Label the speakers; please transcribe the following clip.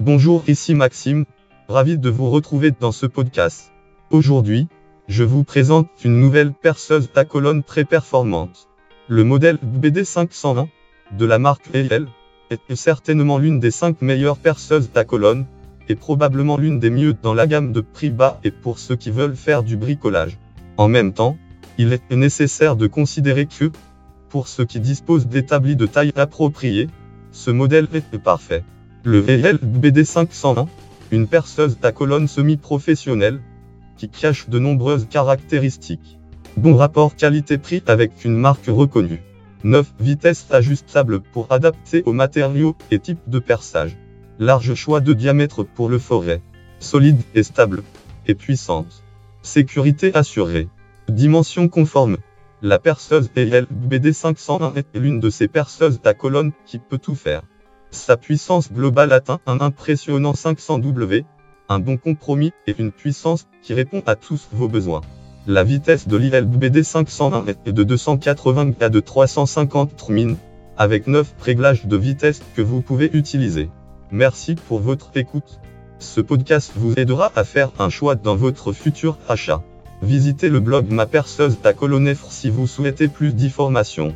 Speaker 1: Bonjour, ici Maxime, ravi de vous retrouver dans ce podcast. Aujourd'hui, je vous présente une nouvelle perceuse à colonne très performante. Le modèle BD501 de la marque EL est certainement l'une des 5 meilleures perceuses à colonne, et probablement l'une des mieux dans la gamme de prix bas et pour ceux qui veulent faire du bricolage. En même temps, il est nécessaire de considérer que, pour ceux qui disposent d'établis de taille appropriée, ce modèle est parfait. Le VL BD501, une perceuse à colonne semi-professionnelle, qui cache de nombreuses caractéristiques. Bon rapport qualité-prix avec une marque reconnue. 9 vitesses ajustables pour adapter aux matériaux et types de perçage. Large choix de diamètre pour le forêt. Solide et stable. Et puissante. Sécurité assurée. Dimension conforme. La perceuse EL BD501 est l'une de ces perceuses à colonne qui peut tout faire. Sa puissance globale atteint un impressionnant 500 W, un bon compromis et une puissance qui répond à tous vos besoins. La vitesse de l'IL BD501 est de 280 à de 350 min, avec 9 réglages de vitesse que vous pouvez utiliser. Merci pour votre écoute. Ce podcast vous aidera à faire un choix dans votre futur achat. Visitez le blog Ma Perceuse à Colonefre si vous souhaitez plus d'informations.